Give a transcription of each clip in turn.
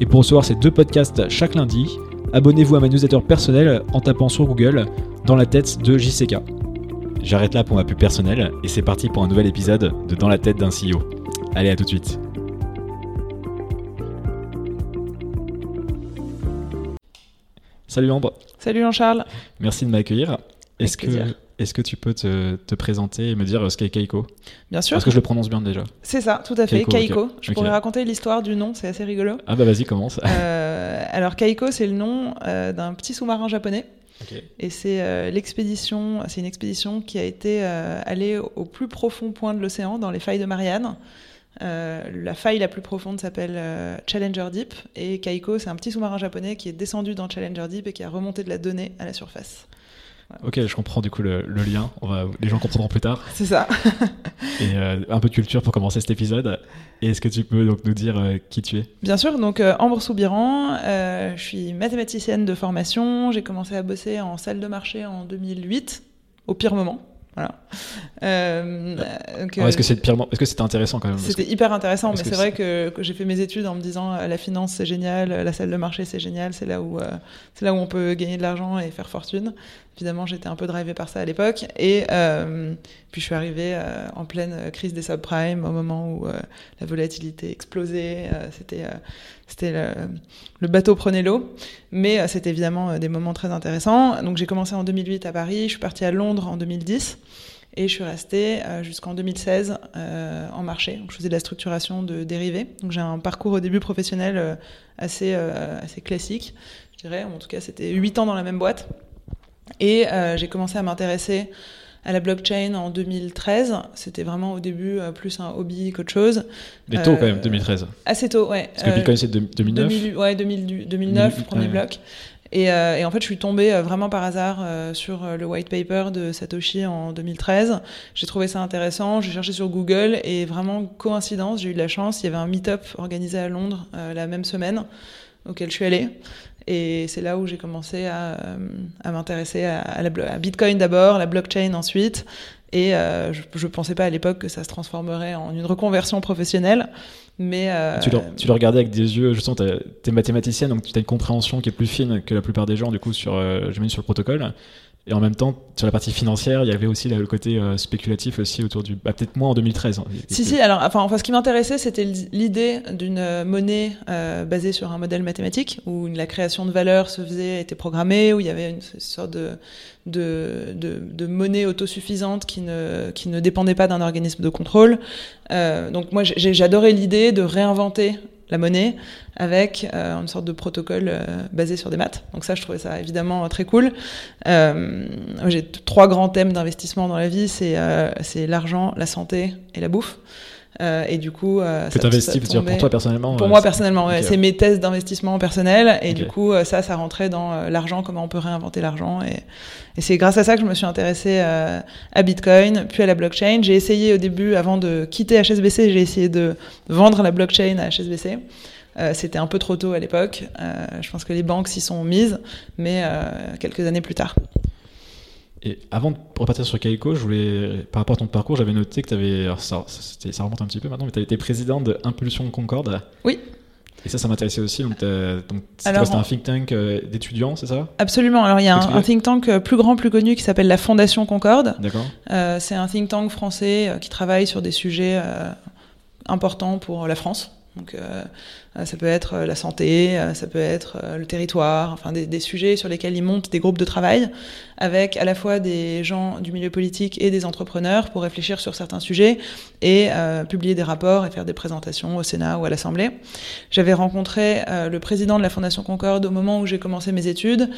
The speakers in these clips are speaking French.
Et pour recevoir ces deux podcasts chaque lundi, abonnez-vous à ma newsletter personnelle en tapant sur Google Dans la tête de JCK. J'arrête là pour ma pub personnelle et c'est parti pour un nouvel épisode de Dans la tête d'un CEO. Allez, à tout de suite. Salut Ambre. Salut Jean-Charles. Merci de m'accueillir. Est-ce que, plaisir. Est que tu peux te, te présenter et me dire euh, ce qu'est Keiko? Bien sûr. Parce que je le prononce bien déjà. C'est ça, tout à fait. Keiko. Je pourrais raconter l'histoire du nom, c'est assez rigolo. Ah bah vas-y, commence. Euh, alors Kaiko, c'est le nom euh, d'un petit sous-marin japonais. Et c'est euh, l'expédition, c'est une expédition qui a été allée au plus profond point de l'océan, dans les failles de Marianne. La faille la plus profonde s'appelle Challenger Deep et Kaiko, c'est un petit sous-marin japonais qui est descendu dans Challenger Deep et qui a remonté de la donnée à la surface. Ok, je comprends du coup le, le lien. On va, les gens comprendront plus tard. C'est ça. Et euh, un peu de culture pour commencer cet épisode. Et est-ce que tu peux donc nous dire euh, qui tu es? Bien sûr, donc euh, Ambre Soubiran, euh, je suis mathématicienne de formation. J'ai commencé à bosser en salle de marché en 2008, au pire moment. Voilà. Euh, Est-ce que c'est Est-ce c'était intéressant quand même? C'était hyper intéressant, mais c'est vrai que, que j'ai fait mes études en me disant euh, la finance c'est génial, la salle de marché c'est génial, c'est là où euh, c'est là où on peut gagner de l'argent et faire fortune. Évidemment, j'étais un peu drivée par ça à l'époque, et euh, puis je suis arrivée en pleine crise des subprimes au moment où la volatilité explosait. c'était c'était le, bateau prenait l'eau, mais euh, c'était évidemment euh, des moments très intéressants. Donc j'ai commencé en 2008 à Paris, je suis partie à Londres en 2010. Et je suis restée euh, jusqu'en 2016 euh, en marché. Je faisais de la structuration de dérivés. Donc, j'ai un parcours au début professionnel assez, assez classique, je dirais. En tout cas, c'était 8 ans dans la même boîte. Et j'ai commencé à m'intéresser à la blockchain en 2013. C'était vraiment au début euh, plus un hobby qu'autre chose. Des taux quand Euh, même, 2013. Assez tôt, ouais. Parce que Euh, Bitcoin c'est de- 2009. 2000, ouais, 2000 2009, 2000, premier bloc. Et, euh, et en fait, je suis tombée euh, vraiment par hasard euh, sur euh, le white paper de Satoshi en 2013. J'ai trouvé ça intéressant. J'ai cherché sur Google et vraiment coïncidence, j'ai eu de la chance. Il y avait un meet-up organisé à Londres euh, la même semaine auquel je suis allée. Et c'est là où j'ai commencé à, euh, m'intéresser à, Bitcoin d'abord, la blockchain ensuite. Et euh, je ne pensais pas à l'époque que ça se transformerait en une reconversion professionnelle. Mais euh, Tu, le, tu regardais avec des yeux, justement, t'es es mathématicienne, donc tu as une compréhension qui est plus fine que la plupart des gens, du coup, sur, euh, sur le protocole. Et en même temps, sur la partie financière, il y avait aussi le côté euh, spéculatif aussi autour du. Bah, Peut-être moins en 2013. hein. Si, si, alors, enfin, enfin, ce qui m'intéressait, c'était l'idée d'une euh, monnaie euh, basée sur un modèle mathématique, où la création de valeur se faisait, était programmée, où il y avait une sorte de, de, de, de monnaie autosuffisante qui ne, qui ne dépendait pas d'un organisme de contrôle. Euh, donc, moi, j'adorais l'idée de réinventer la monnaie avec euh, une sorte de protocole euh, basé sur des maths. Donc ça, je trouvais ça évidemment très cool. Euh, J'ai trois grands thèmes d'investissement dans la vie, euh, c'est l'argent, la santé et la bouffe. Euh, et du coup, euh, Que ça- ça pour tombait- toi personnellement pour euh, moi c'est- personnellement, ouais, c'est mes thèses d'investissement personnel et du coup euh, ça, ça rentrait dans euh, l'argent, comment on peut réinventer l'argent et, et c'est grâce à ça que je me suis intéressée euh, à Bitcoin, puis à la blockchain. J'ai essayé au début, avant de quitter HSBC, j'ai essayé de vendre la blockchain à HSBC. Euh, C'était un peu trop tôt à l'époque. Euh, je pense que les banques s'y sont mises, mais euh, quelques années plus tard. Et avant de repartir sur Kaiko, je voulais, par rapport à ton parcours, j'avais noté que tu avais, alors ça, ça, remonte un petit peu maintenant, mais tu as été président de Impulsion Concorde. Oui. Et ça, ça m'intéressait aussi. Donc, c'était un think tank euh, d'étudiants, c'est ça? Absolument. Alors il y a un, think tank euh, plus grand, plus connu qui s'appelle la Fondation Concorde. D'accord. Euh, c'est un think tank français euh, qui travaille sur des sujets importants pour la France. Donc, ça peut être euh, la santé, euh, ça peut être euh, le territoire, enfin des, sujets sur lesquels ils montent des groupes de travail avec à la fois des gens du milieu politique et des entrepreneurs pour réfléchir sur certains sujets et euh, publier des rapports et faire des présentations au Sénat ou à l'Assemblée. J'avais rencontré euh, le président de la Fondation Concorde au moment où j'ai commencé mes études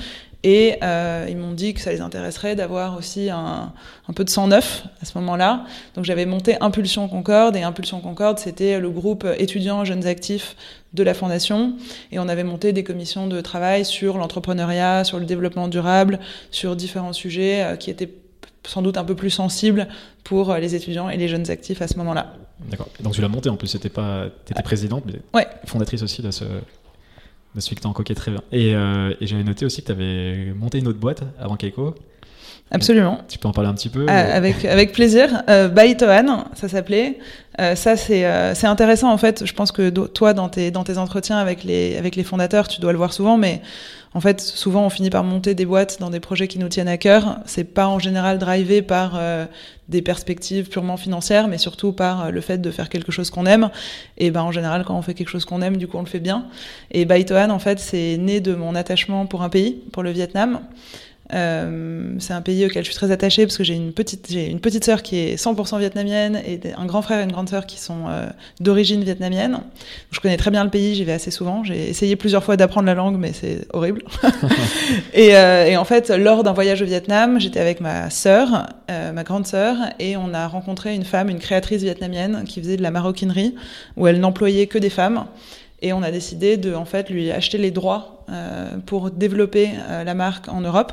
Et euh, ils m'ont dit que ça les intéresserait d'avoir aussi un, un, peu de sang neuf à ce moment-là. Donc j'avais monté Impulsion Concorde, et Impulsion Concorde, c'était le groupe étudiants jeunes actifs de la fondation. Et on avait monté des commissions de travail sur l'entrepreneuriat, sur le développement durable, sur différents sujets euh, qui étaient sans doute un peu plus sensibles pour les étudiants et les jeunes actifs à ce moment-là. D'accord. Donc tu l'as monté en plus, c'était pas, étais présidente, mais ouais. fondatrice aussi de ce, de celui que tu en très bien. Et, euh, et j'avais noté aussi que tu avais monté une autre boîte avant Keiko. Absolument. Tu peux en parler un petit peu euh, avec, avec plaisir. Euh, By ça s'appelait. Euh, ça, c'est c'est intéressant en fait. Je pense que toi, dans tes, dans tes entretiens avec les, avec les fondateurs, tu dois le voir souvent, mais en fait, souvent, on finit par monter des boîtes dans des projets qui nous tiennent à cœur. C'est pas en général drivé par euh, des perspectives purement financières, mais surtout par le fait de faire quelque chose qu'on aime. Et ben, en général, quand on fait quelque chose qu'on aime, du coup, on le fait bien. Et Baitoan, en fait, c'est né de mon attachement pour un pays, pour le Vietnam. Euh, c'est un pays auquel je suis très attachée parce que j'ai une petite, j'ai une petite sœur qui est 100% vietnamienne et un grand frère et une grande sœur qui sont euh, d'origine vietnamienne. Je connais très bien le pays, j'y vais assez souvent. J'ai essayé plusieurs fois d'apprendre la langue, mais c'est horrible. et, euh, et, en fait, lors d'un voyage au Vietnam, j'étais avec ma sœur, euh, ma grande sœur, et on a rencontré une femme, une créatrice vietnamienne qui faisait de la maroquinerie, où elle n'employait que des femmes. Et on a décidé de en fait lui acheter les droits euh, pour développer euh, la marque en Europe.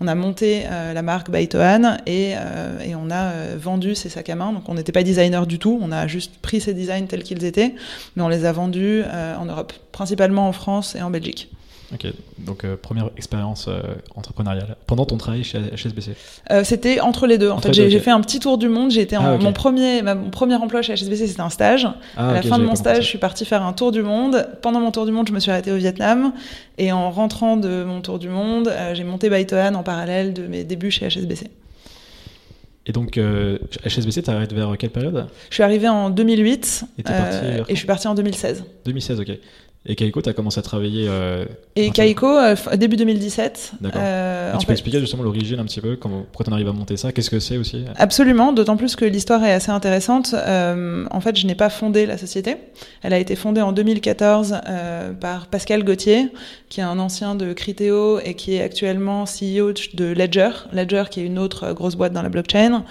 On a monté euh, la marque Baitohan et, euh, et on a euh, vendu ces sacs à main. Donc on n'était pas designer du tout, on a juste pris ces designs tels qu'ils étaient, mais on les a vendus en Europe, principalement en France et en Belgique. Ok, donc euh, première expérience euh, entrepreneuriale pendant ton travail chez HSBC euh, C'était entre les deux. En fait, j'ai okay. fait un petit tour du monde. J'ai été ah, okay. mon premier, ma, mon premier emploi chez HSBC, c'était un stage. Ah, à la okay, fin de mon stage, je suis partie faire un tour du monde. Pendant mon tour du monde, je me suis arrêtée au Vietnam. Et en rentrant de mon tour du monde, j'ai monté Baitohan en parallèle de mes débuts chez HSBC. Et donc, euh, HSBC, tu arrêté vers quelle période? Je suis arrivée en 2008 et, euh, et je suis partie en 2016. 2016, ok. Et Kaiko, tu as commencé à travailler. Euh, et Kaiko, euh, début 2017. D'accord. Euh, tu peux fait... expliquer justement l'origine un petit peu, comment, pourquoi tu arrives à monter ça Qu'est-ce que c'est aussi? Absolument, d'autant plus que l'histoire est assez intéressante. Euh, en fait, je n'ai pas fondé la société. Elle a été fondée en 2014 euh, par Pascal Gauthier, qui est un ancien de Criteo et qui est actuellement CEO de Ledger. Ledger, qui est une autre grosse boîte dans la blockchain.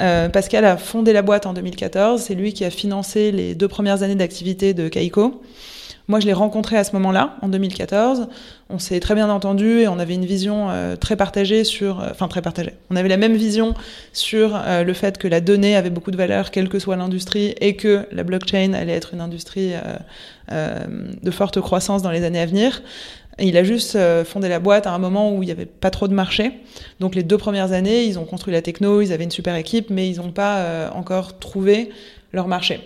Euh, Pascal a fondé la boîte en 2014. C'est lui qui a financé les deux premières années d'activité de Kaiko. Moi, je l'ai rencontré à ce moment-là, en 2014. On s'est très bien entendu et on avait une vision euh, très partagée sur, euh, enfin très partagée. On avait la même vision sur euh, le fait que la donnée avait beaucoup de valeur, quelle que soit l'industrie, et que la blockchain allait être une industrie de forte croissance dans les années à venir. Il a juste fondé la boîte à un moment où il n'y avait pas trop de marché. Donc les deux premières années, ils ont construit la techno, ils avaient une super équipe, mais ils n'ont pas encore trouvé leur marché.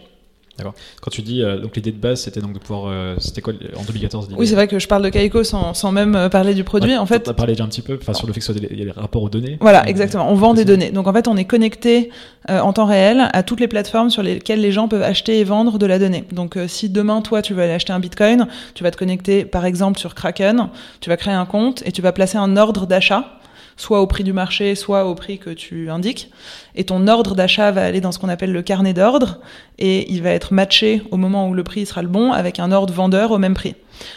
D'accord. Quand tu dis euh, donc l'idée de base, c'était donc de pouvoir, euh, c'était quoi en 2014 Oui, c'est vrai que je parle de Kaiko sans, sans même euh, parler du produit. Ouais, en fait, as parlé déjà un petit peu, enfin sur le fait que y a les rapports aux données. Voilà, exactement. On vend des données. Donc en fait, on est connecté euh, en temps réel à toutes les plateformes sur lesquelles les gens peuvent acheter et vendre de la donnée. Donc si demain toi tu veux aller acheter un Bitcoin, tu vas te connecter par exemple sur Kraken, tu vas créer un compte et tu vas placer un ordre d'achat soit au prix du marché, soit au prix que tu indiques. Et ton ordre d'achat va aller dans ce qu'on appelle le carnet d'ordre, et il va être matché au moment où le prix sera le bon avec un ordre vendeur au même prix.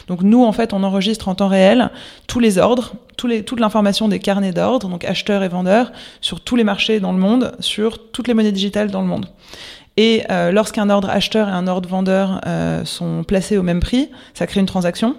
Donc nous, en fait, on enregistre en temps réel tous les ordres, tous les, toute l'information des carnets d'ordre, donc acheteurs et vendeurs, sur tous les marchés dans le monde, sur toutes les monnaies digitales dans le monde. Et euh, lorsqu'un ordre acheteur et un ordre vendeur euh, sont placés au même prix, ça crée une transaction.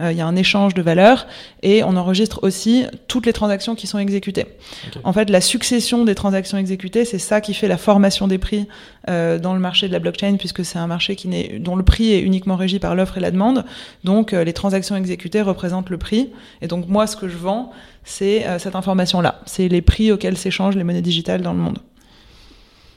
Euh, il y a un échange de valeurs et on enregistre aussi toutes les transactions qui sont exécutées. Okay. En fait, la succession des transactions exécutées, c'est ça qui fait la formation des prix euh, dans le marché de la blockchain, puisque c'est un marché qui n'est, dont le prix est uniquement régi par l'offre et la demande. Donc, euh, les transactions exécutées représentent le prix. Et donc, moi, ce que je vends, c'est euh, cette information-là. C'est les prix auxquels s'échangent les monnaies digitales dans le monde.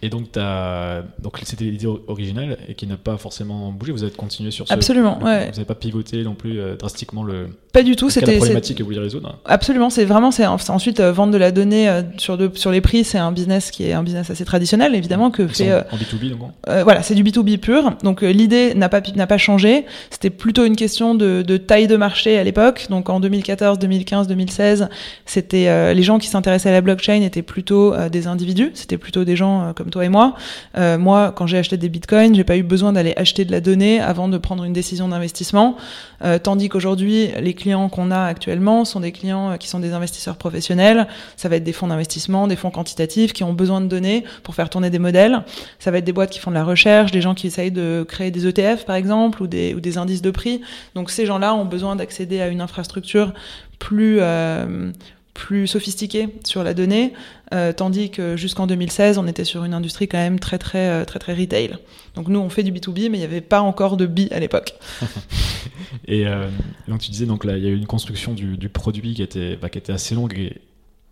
Et donc, donc c'était l'idée originale et qui n'a pas forcément bougé. Vous avez continué sur ce. Absolument, le, ouais. Vous n'avez pas pivoté non plus euh, drastiquement le. Pas du tout. C'était la problématique que vous vouliez résoudre. Absolument. C'est vraiment, c'est ensuite euh, vendre de la donnée euh, sur de, sur les prix. C'est un business qui est un business assez traditionnel, évidemment que fait. En, en B2B donc. Euh, voilà, c'est du B2B pur. Donc l'idée n'a pas n'a pas changé. C'était plutôt une question de, de taille de marché à l'époque. Donc en 2014, 2015, 2016, c'était les gens qui s'intéressaient à la blockchain étaient plutôt des individus. C'était plutôt des gens comme comme toi et moi. Euh, moi, quand j'ai acheté des bitcoins, j'ai pas eu besoin d'aller acheter de la donnée avant de prendre une décision d'investissement. Euh, tandis qu'aujourd'hui, les clients qu'on a actuellement sont des clients euh, qui sont des investisseurs professionnels. Ça va être des fonds d'investissement, des fonds quantitatifs qui ont besoin de données pour faire tourner des modèles. Ça va être des boîtes qui font de la recherche, des gens qui essayent de créer des ETF par exemple ou des, ou des indices de prix. Donc ces gens-là ont besoin d'accéder à une infrastructure plus euh, plus sophistiquée sur la donnée, euh, tandis que jusqu'en 2016, on était sur une industrie quand même très très euh, très très retail. Donc nous, on fait du B2B, mais il n'y avait pas encore de B à l'époque. et euh, donc tu disais donc là, il y a eu une construction du, du produit qui était bah, qui était assez longue et,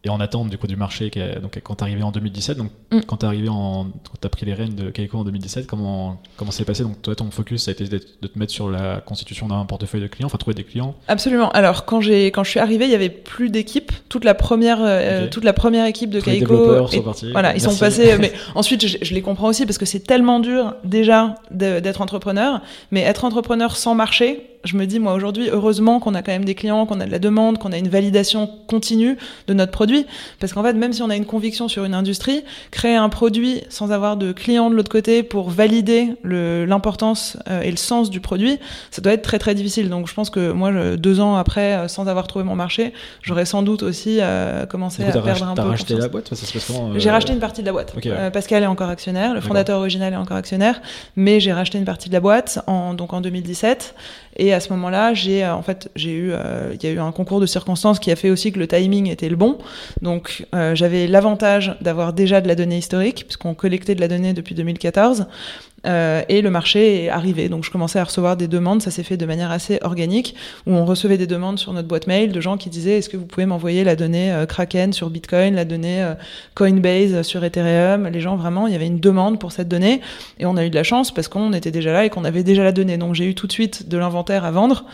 et en attente du coup du marché donc quand tu arrivé en 2017 donc mm. quand tu arrivé en quand tu as pris les rênes de Keiko en 2017 comment comment c'est passé? Donc toi ton focus ça a été de te mettre sur la constitution d'un portefeuille de clients enfin trouver des clients. Absolument. Alors quand j'ai quand je suis arrivé il y avait plus d'équipe toute la première euh, toute la première équipe de Tous Les développeurs sont partis. voilà ils sont passés mais ensuite je, je, les comprends aussi parce que c'est tellement dur déjà d'être entrepreneur. Mais être entrepreneur sans marché je me dis, moi, aujourd'hui, heureusement qu'on a quand même des clients, qu'on a de la demande, qu'on a une validation continue de notre produit. Parce qu'en fait, même si on a une conviction sur une industrie, créer un produit sans avoir de clients de l'autre côté pour valider l'importance euh, et le sens du produit, ça doit être très, très difficile. Donc, je pense que moi, deux ans après, euh, sans avoir trouvé mon marché, j'aurais sans doute aussi euh, commencé à perdre un peu. T'as racheté la boîte J'ai racheté une partie de la boîte. Pascal est encore actionnaire, le fondateur original est encore actionnaire, mais j'ai racheté une partie de la boîte en, donc en 2017. Et à ce moment-là, j'ai euh, en fait j'ai eu euh, il y a eu un concours de circonstances qui a fait aussi que le timing était le bon. Donc euh, j'avais l'avantage d'avoir déjà de la donnée historique puisqu'on collectait de la donnée depuis 2014 euh, et le marché est arrivé. Donc je commençais à recevoir des demandes, ça s'est fait de manière assez organique, où on recevait des demandes sur notre boîte mail de gens qui disaient est-ce que vous pouvez m'envoyer la donnée euh, Kraken sur Bitcoin, la donnée euh, Coinbase sur Ethereum? Les gens vraiment, il y avait une demande pour cette donnée, et on a eu de la chance parce qu'on était déjà là et qu'on avait déjà la donnée. Donc j'ai eu tout de suite de l'inventaire à vendre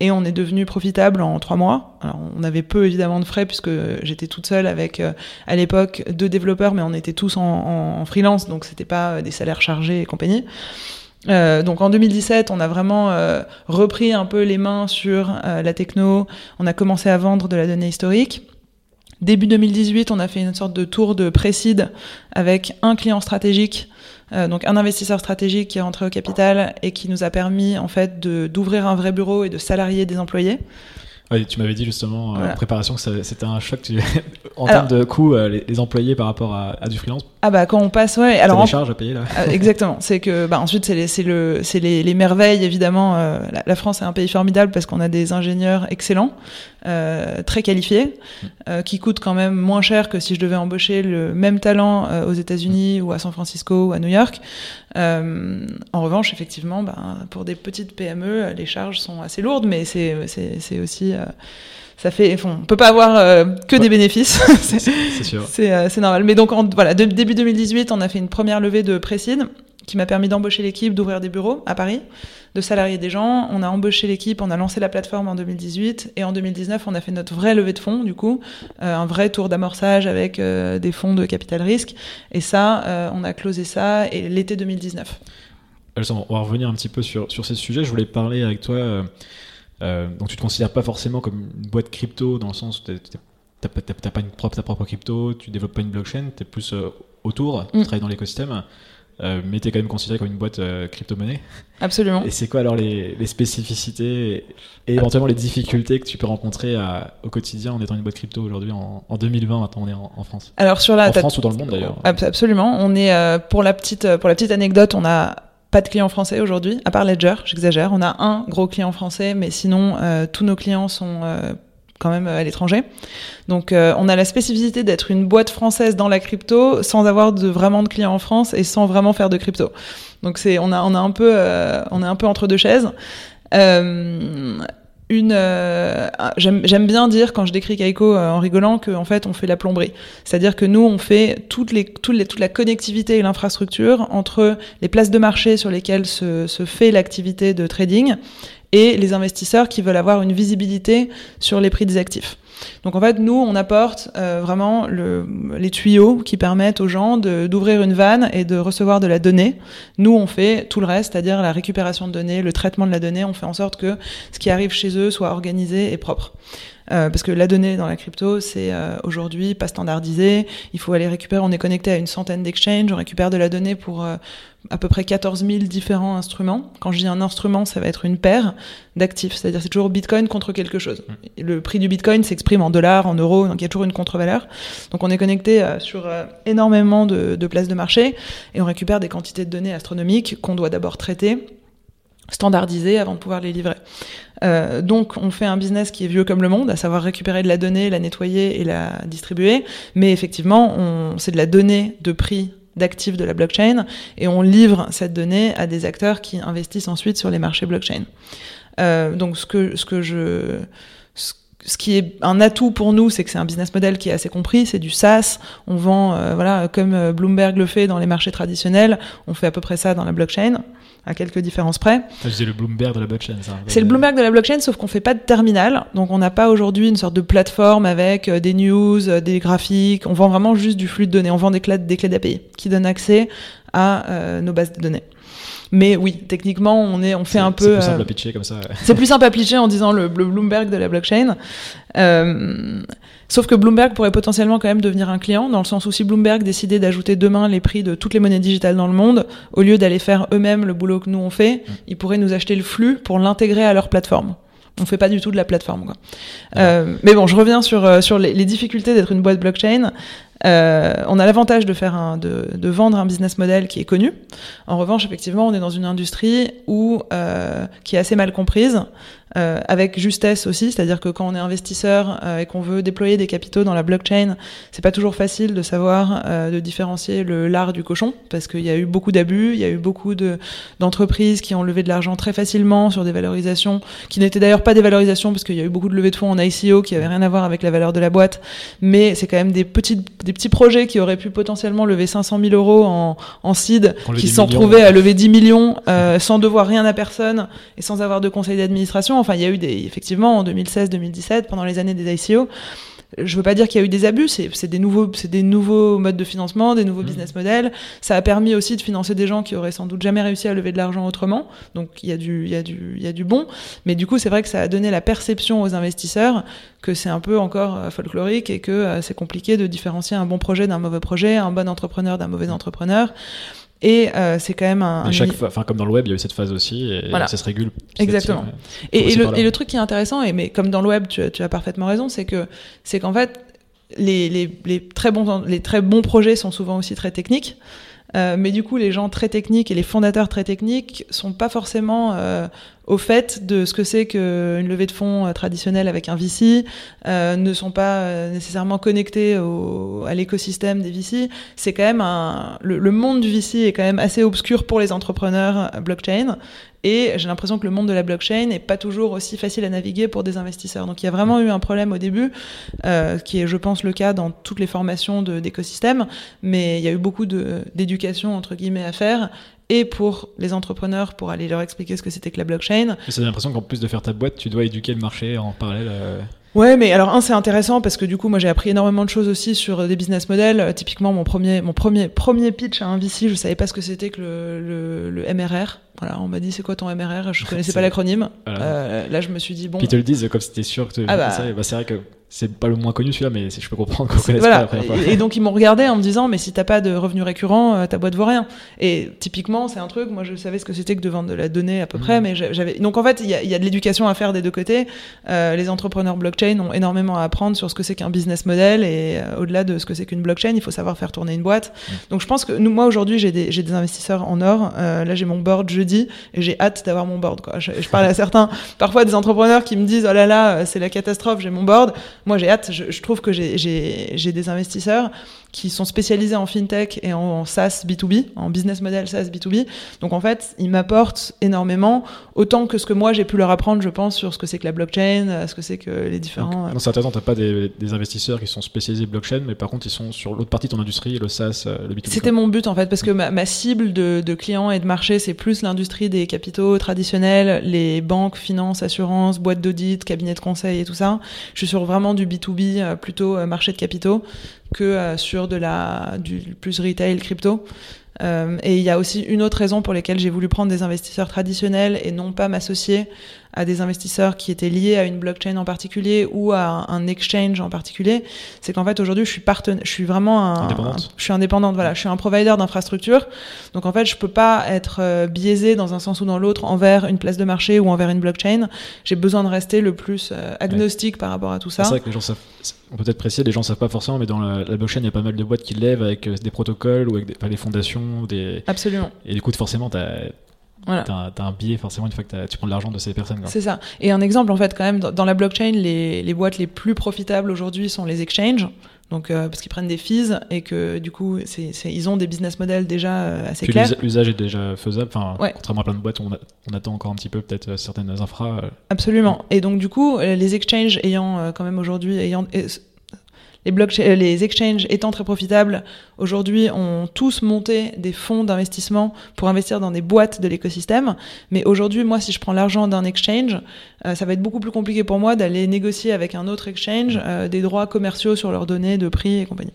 et on est devenu profitable en trois mois. Alors, on avait peu évidemment de frais puisque j'étais toute seule avec euh, à l'époque deux développeurs, mais on était tous en, freelance, donc c'était pas des salaires chargés et compagnie. Euh, donc en 2017, on a vraiment euh, repris un peu les mains sur euh, la techno. On a commencé à vendre de la donnée historique. Début 2018, on a fait une sorte de tour de précide avec un client stratégique euh, donc un investisseur stratégique qui est rentré au capital et qui nous a permis en fait d'ouvrir un vrai bureau et de salarier des employés. Tu m'avais dit justement en préparation que c'était un choc en termes de coûts, euh, les, employés par rapport à, du freelance. Ah bah quand on passe, ouais. Alors des charges à payer là. Euh, exactement. C'est que bah ensuite c'est les, le, les, les, merveilles évidemment. la, France est un pays formidable parce qu'on a des ingénieurs excellents, euh, très qualifiés, euh, qui coûtent quand même moins cher que si je devais embaucher le même talent euh, aux États-Unis ou à San Francisco ou à New York. en revanche, effectivement, ben, pour des petites PME, les charges sont assez lourdes, mais c'est, c'est, aussi ça fait, on peut pas avoir que des bénéfices. c'est sûr. C'est normal. Mais donc, voilà, début 2018, on a fait une première levée de précide qui m'a permis d'embaucher l'équipe, d'ouvrir des bureaux à Paris, de salarier des gens. On a embauché l'équipe, on a lancé la plateforme en 2018 et en 2019, on a fait notre vraie levée de fonds, du coup, euh, un vrai tour d'amorçage avec euh, des fonds de capital risque. Et ça, euh, on a closé ça et l'été 2019. on va revenir un petit peu sur, sur ces sujets. Je voulais parler avec toi. donc, tu te considères pas forcément comme une boîte crypto dans le sens où tu n'as pas une propre, ta propre crypto, tu développes pas une blockchain, tu es plus autour, tu mm. travailles dans l'écosystème. Euh, mais tu es quand même considéré comme une boîte euh, crypto-monnaie. Absolument. Et c'est quoi alors les, spécificités et, éventuellement les difficultés que tu peux rencontrer au quotidien en étant une boîte crypto aujourd'hui en, 2020 maintenant on est en, France? Alors sur la en France ou dans le monde d'ailleurs. Absolument. On est euh, pour la petite pour la petite anecdote, on a pas de clients français aujourd'hui, à part Ledger, j'exagère. On a un gros client français, mais sinon tous nos clients sont quand même à l'étranger. Donc euh, on a la spécificité d'être une boîte française dans la crypto sans avoir de vraiment de clients en France et sans vraiment faire de crypto. Donc c'est on a on a un peu euh, on est un peu entre deux chaises. Euh, une euh, j'aime bien dire quand je décris Kaiko en rigolant que en fait on fait la plomberie c'est-à-dire que nous on fait toutes les, toutes les toute la connectivité et l'infrastructure entre les places de marché sur lesquelles se, se fait l'activité de trading et les investisseurs qui veulent avoir une visibilité sur les prix des actifs. Donc en fait, nous, on apporte euh, vraiment le, les tuyaux qui permettent aux gens d'ouvrir une vanne et de recevoir de la donnée. Nous, on fait tout le reste, c'est-à-dire la récupération de données, le traitement de la donnée. On fait en sorte que ce qui arrive chez eux soit organisé et propre. Euh, parce que la donnée dans la crypto, c'est euh, aujourd'hui pas standardisé. Il faut aller récupérer. On est connecté à une centaine d'exchanges. On récupère de la donnée pour euh, à peu près 14 000 différents instruments. Quand je dis un instrument, ça va être une paire d'actifs. C'est-à-dire c'est toujours Bitcoin contre quelque chose. Mmh. Le prix du Bitcoin s'exprime en dollars, en euros. Donc il y a toujours une contre-valeur. Donc on est connecté sur énormément de, de places de marché et on récupère des quantités de données astronomiques qu'on doit d'abord traiter standardiser avant de pouvoir les livrer. Euh, donc on fait un business qui est vieux comme le monde, à savoir récupérer de la donnée, la nettoyer et la distribuer. Mais effectivement, c'est de la donnée de prix d'actifs de la blockchain et on livre cette donnée à des acteurs qui investissent ensuite sur les marchés blockchain. Euh, donc ce que, ce que je ce qui est un atout pour nous, c'est que c'est un business model qui est assez compris, c'est du SaaS. On vend, euh, voilà, comme Bloomberg le fait dans les marchés traditionnels, on fait à peu près ça dans la blockchain à quelques différences près. C'est le Bloomberg de la blockchain, ça. C'est le Bloomberg de la blockchain, sauf qu'on fait pas de terminal. Donc on n'a pas aujourd'hui une sorte de plateforme avec euh, des news, euh, des graphiques. On vend vraiment juste du flux de données. On vend des clés, des clés d'API qui donnent accès à euh, nos bases de données. Mais oui, techniquement, on est, on fait un peu. C'est plus simple à pitcher comme ça. c'est plus simple à pitcher en disant le, le Bloomberg de la blockchain. Euh, sauf que Bloomberg pourrait potentiellement quand même devenir un client, dans le sens où si Bloomberg décidait d'ajouter demain les prix de toutes les monnaies digitales dans le monde, au lieu d'aller faire eux-mêmes le boulot que nous on fait, mm. ils pourraient nous acheter le flux pour l'intégrer à leur plateforme. On fait pas du tout de la plateforme. Quoi. Euh, mais bon, je reviens sur, euh, sur les, les difficultés d'être une boîte blockchain. Euh, on a l'avantage de faire un, de, de, vendre un business model qui est connu. En revanche, effectivement, on est dans une industrie où euh, qui est assez mal comprise. Euh, avec justesse aussi, c'est-à-dire que quand on est investisseur euh, et qu'on veut déployer des capitaux dans la blockchain, c'est pas toujours facile de savoir euh, de différencier le lard du cochon, parce qu'il y a eu beaucoup d'abus, il y a eu beaucoup de d'entreprises qui ont levé de l'argent très facilement sur des valorisations qui n'étaient d'ailleurs pas des valorisations, parce qu'il y a eu beaucoup de levées de fonds en ICO qui avaient rien à voir avec la valeur de la boîte, mais c'est quand même des petites des petits projets qui auraient pu potentiellement lever 500 000 euros en, en seed, qui se sont retrouvés à lever 10 millions sans devoir rien à personne et sans avoir de conseil d'administration Enfin, il y a eu des, effectivement, en 2016-2017, pendant les années des ICO, je veux pas dire qu'il y a eu des abus, c'est des nouveaux, c'est des nouveaux modes de financement, des nouveaux mmh. business models. Ça a permis aussi de financer des gens qui auraient sans doute jamais réussi à lever de l'argent autrement. Donc il y a du, il y a du, il y a du bon. Mais du coup, c'est vrai que ça a donné la perception aux investisseurs que c'est un peu encore euh, folklorique et que euh, c'est compliqué de différencier un bon projet d'un mauvais projet, un bon entrepreneur d'un mauvais entrepreneur. Et euh, c'est quand même un. chaque enfin comme dans le web, il y a eu cette phase aussi, et ça se régule. Exactement. Et, et, le, et, le, truc qui est intéressant, et mais comme dans le web, tu, tu as parfaitement raison, c'est que c'est qu'en fait, les, les, les, très bons les très bons projets sont souvent aussi très techniques. Euh, mais du coup, les gens très techniques et les fondateurs très techniques sont pas forcément euh, au fait de ce que c'est qu'une levée de fonds euh, traditionnelle avec un VC, euh, ne sont pas euh, nécessairement connectés au, à l'écosystème des VC. C'est quand même un, le, le, monde du VC est quand même assez obscur pour les entrepreneurs blockchain. Et j'ai l'impression que le monde de la blockchain n'est pas toujours aussi facile à naviguer pour des investisseurs. Donc il y a vraiment eu un problème au début, euh, qui est, je pense, le cas dans toutes les formations d'écosystèmes, mais il y a eu beaucoup d'éducation, entre guillemets, à faire et pour les entrepreneurs pour aller leur expliquer ce que c'était que la blockchain. J'ai l'impression qu'en plus de faire ta boîte, tu dois éduquer le marché en parallèle. Euh... Ouais, mais alors un c'est intéressant parce que du coup moi j'ai appris énormément de choses aussi sur des business models. Euh, typiquement mon premier mon premier premier pitch à un VC, je savais pas ce que c'était que le, le, le, MRR. Voilà, on m'a dit c'est quoi ton MRR, je connaissais pas l'acronyme. Euh, là je me suis dit bon. Puis ils te le disent comme c'était sûr que tu ah bah... bah c'est vrai que c'est pas le moins connu celui-là, mais je peux comprendre qu'on connaisse voilà. pas la fois. Et, donc ils m'ont regardé en me disant, mais si t'as pas de revenus récurrents, euh, ta boîte vaut rien. Et typiquement, c'est un truc, moi je savais ce que c'était que de vendre de la donnée à peu mmh. près, mais j'avais. Donc en fait, il y a, y a, de l'éducation à faire des deux côtés. Euh, les entrepreneurs blockchain ont énormément à apprendre sur ce que c'est qu'un business model et au-delà de ce que c'est qu'une blockchain, il faut savoir faire tourner une boîte. Mmh. Donc je pense que nous, moi aujourd'hui, j'ai des, des, investisseurs en or. Là, j'ai mon board jeudi j'ai hâte d'avoir mon board. Je, je parle à certains, parfois des entrepreneurs qui me disent, oh là là, c'est la catastrophe, j'ai mon board. Moi, j'ai hâte. Je trouve que j'ai des investisseurs qui sont spécialisés en fintech et en SaaS B2B, en business model SaaS B2B. Donc en fait, ils m'apportent énormément, autant que ce que moi j'ai pu leur apprendre, je pense, sur ce que c'est que la blockchain, ce que c'est que les différents. Donc, non, c'est intéressant, tu pas des, des, investisseurs qui sont spécialisés blockchain, mais par contre, ils sont sur l'autre partie de ton industrie, le SaaS, le B2B. C'était mon but en fait, parce que ma, ma cible de, de, clients et de marché, c'est plus l'industrie des capitaux traditionnels, les banques, finances, assurances, boîtes d'audit, cabinets de conseil et tout ça. Je suis sur vraiment du B2B, plutôt marché de capitaux que euh, sur de la, du plus retail crypto. Euh, et il y a aussi une autre raison pour laquelle j'ai voulu prendre des investisseurs traditionnels et non pas m'associer à des investisseurs qui étaient liés à une blockchain en particulier ou à un exchange en particulier, c'est qu'en fait aujourd'hui je suis partenaire, je suis vraiment un, je suis indépendante, voilà, je suis un provider d'infrastructure, donc en fait je peux pas être euh, biaisé dans un sens ou dans l'autre envers une place de marché ou envers une blockchain. J'ai besoin de rester le plus euh, agnostique par rapport à tout ça. C'est vrai que les gens savent, on peut être précis, les gens savent pas forcément, mais dans la, blockchain il y a pas mal de boîtes qui lèvent avec euh, des protocoles ou avec des, enfin, des fondations, des. Absolument. Et du coup forcément t'as voilà. T'as as un biais forcément une fois que tu prends de l'argent de ces personnes. C'est ça. Et un exemple en fait quand même dans, la blockchain, les, les, boîtes les plus profitables aujourd'hui sont les exchanges. Donc euh, parce qu'ils prennent des fees et que du coup c'est ils ont des business models déjà euh, assez clairs. L'usage est déjà faisable. Enfin, contrairement à plein de boîtes, on, on attend encore un petit peu peut-être euh, certaines infra. Absolument. Et donc du coup les exchanges ayant quand même aujourd'hui ayant les, blockchain, les exchanges étant très profitables, aujourd'hui ont tous monté des fonds d'investissement pour investir dans des boîtes de l'écosystème. Mais aujourd'hui, moi, si je prends l'argent d'un exchange, euh, ça va être beaucoup plus compliqué pour moi d'aller négocier avec un autre exchange euh, des droits commerciaux sur leurs données de prix et compagnie.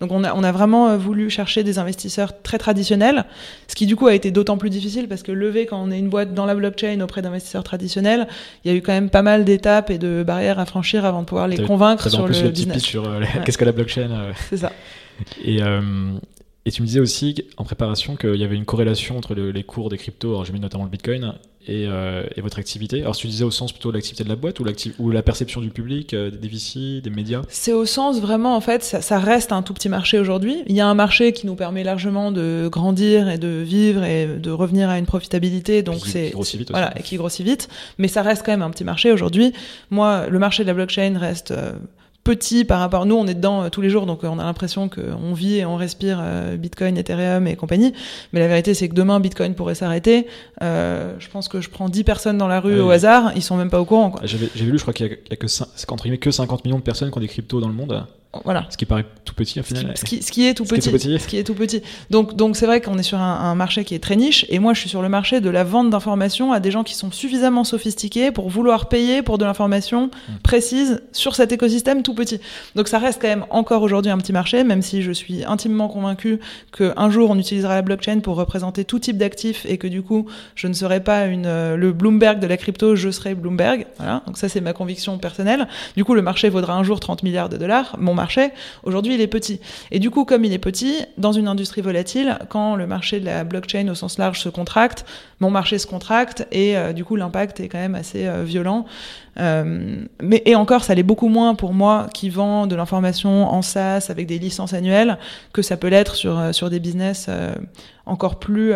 Donc on a, on a vraiment euh, voulu chercher des investisseurs très traditionnels, ce qui du coup a été d'autant plus difficile parce que lever quand on est une boîte dans la blockchain auprès d'investisseurs traditionnels, il y a eu quand même pas mal d'étapes et de barrières à franchir avant de pouvoir les convaincre sur le, business. Sur, qu'est-ce que la blockchain C'est ça. Et, et tu me disais aussi en préparation qu'il y avait une corrélation entre les cours des cryptos, alors j'ai mis notamment le Bitcoin, euh, et, votre activité. Alors tu disais au sens plutôt de l'activité de la boîte ou, ou la perception du public, euh, des VC, des médias? C'est au sens vraiment, en fait, ça, reste un tout petit marché aujourd'hui. Il y a un marché qui nous permet largement de grandir et de vivre et de revenir à une profitabilité. Donc c'est qui grossit vite. Voilà, et qui grossit vite. Mais ça reste quand même un petit marché aujourd'hui. Moi, le marché de la blockchain reste... Euh, petit par rapport. Nous, on est dedans euh, tous les jours, donc euh, on a l'impression qu'on vit et on respire euh, Bitcoin, Ethereum et compagnie. Mais la vérité, c'est que demain, Bitcoin pourrait s'arrêter. je pense que je prends 10 personnes dans la rue au hasard, ils sont même pas au courant. J'ai vu, je crois qu'il y, a que, 5, entre que 50 millions de personnes qui ont des cryptos dans le monde. Voilà. Ce qui paraît tout petit au final. Ce qui, ce qui, est tout petit. Ce qui est tout petit. Donc, donc c'est vrai qu'on est sur un, marché qui est très niche. Et moi, je suis sur le marché de la vente d'informations à des gens qui sont suffisamment sophistiqués pour vouloir payer pour de l'information mm. précise sur cet écosystème tout petit. Donc, ça reste quand même encore aujourd'hui un petit marché, même si je suis intimement convaincu qu'un jour on utilisera la blockchain pour représenter tout type d'actifs et que du coup, je ne serai pas une, euh, le Bloomberg de la crypto, je serai Bloomberg. Voilà. Donc, ça, c'est ma conviction personnelle. Du coup, le marché vaudra un jour 30 milliards de dollars. Mon marché. Aujourd'hui, il est petit. Et du coup, comme il est petit, dans une industrie volatile, quand le marché de la blockchain au sens large se contracte, mon marché se contracte et euh, du coup, l'impact est quand même assez euh, violent. Euh, mais encore, ça l'est beaucoup moins pour moi qui vend de l'information en SaaS avec des licences annuelles que ça peut l'être sur sur des business encore plus